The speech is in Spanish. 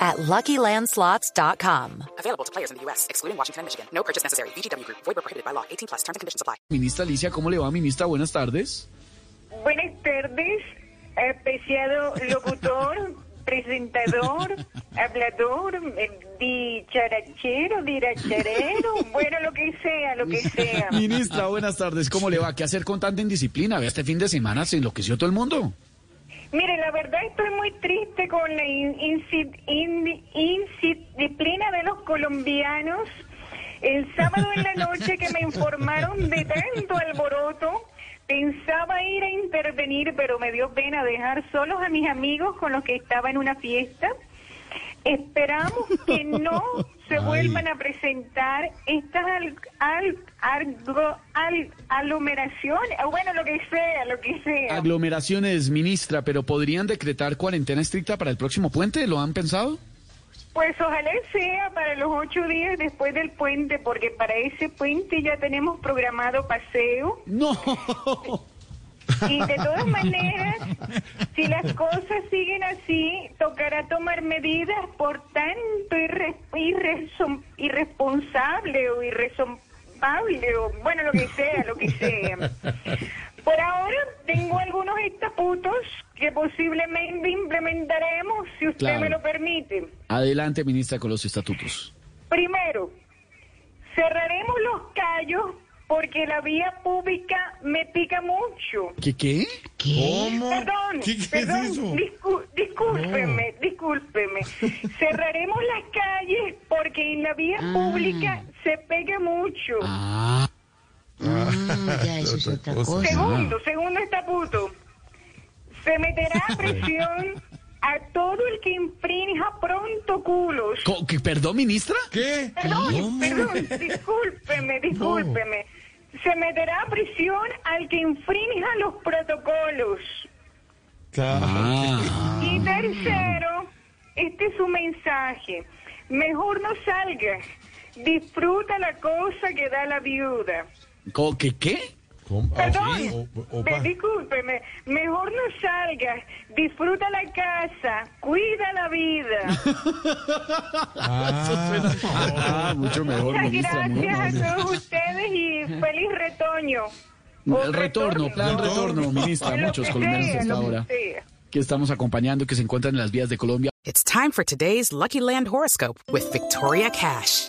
at LuckyLandSlots.com. Available to players in the U.S., excluding Washington and Michigan. No purchase necessary. VGW Group. Void where prohibited by law. 18 plus. Terms and conditions apply. Ministra Alicia, ¿cómo le va, ministra? Buenas tardes. Buenas tardes, apreciado locutor, presentador, hablador, eh, dicharachero, diracharero, bueno, lo que sea, lo que sea. Ministra, buenas tardes. ¿Cómo le va? ¿Qué hacer con tanta indisciplina? Vea, este fin de semana se enloqueció todo el mundo. Mire, la verdad estoy muy triste con la indisciplina de los colombianos. El sábado en la noche que me informaron de tanto alboroto, pensaba ir a intervenir, pero me dio pena dejar solos a mis amigos con los que estaba en una fiesta. Esperamos que no se vuelvan a presentar estas al, al, al- aglomeraciones, bueno, lo que sea, lo que sea. Aglomeraciones, ministra, pero ¿podrían decretar cuarentena estricta para el próximo puente? ¿Lo han pensado? Pues ojalá sea para los ocho días después del puente, porque para ese puente ya tenemos programado paseo. No. Y de todas maneras, si las cosas siguen así, tocará tomar medidas por tanto irre- irresponsable o irresonsable, o bueno, lo que sea, lo que sea. Por ahora tengo algunos estatutos que posiblemente implementaremos, si usted Claro. me lo permite. Adelante, ministra, con los estatutos. Primero, cerraremos los callos porque la vía pública me pica mucho. ¿Qué qué? Perdón, ¿Qué- qué es perdón, eso? discu- discúlpeme, discúlpeme. Cerraremos las calles porque en la vía pública se pega mucho. Ah, Ah, ya, eso es otra cosa. Segundo, segundo estatuto. Se meterá presión a todo el que infrinja protocolos. co- ¿qué, ¿Perdón, ministra? ¿Qué? Perdón, ¿Cómo? perdón, discúlpeme, discúlpeme. Se meterá presión al que infrinja los protocolos. Claro. Ah, Y tercero, este es su mensaje. Mejor no salgas. Disfruta la cosa que da la viuda. co- ¿qué qué? ¿Cómo? Ah, Perdón, sí. O- o- pe- opa. discúlpeme. Mejor no salgas. Disfruta la casa. Cuida la vida. Ah, mucho mejor, Muchas ministra. gracias a todos ustedes y feliz retoño. O El retorno, plan retorno, ministra. Muchos colombianos sea, hasta lo que ahora sea. que estamos acompañando, que se encuentran en las vías de Colombia. It's time for today's Lucky Land horoscope with Victoria Cash.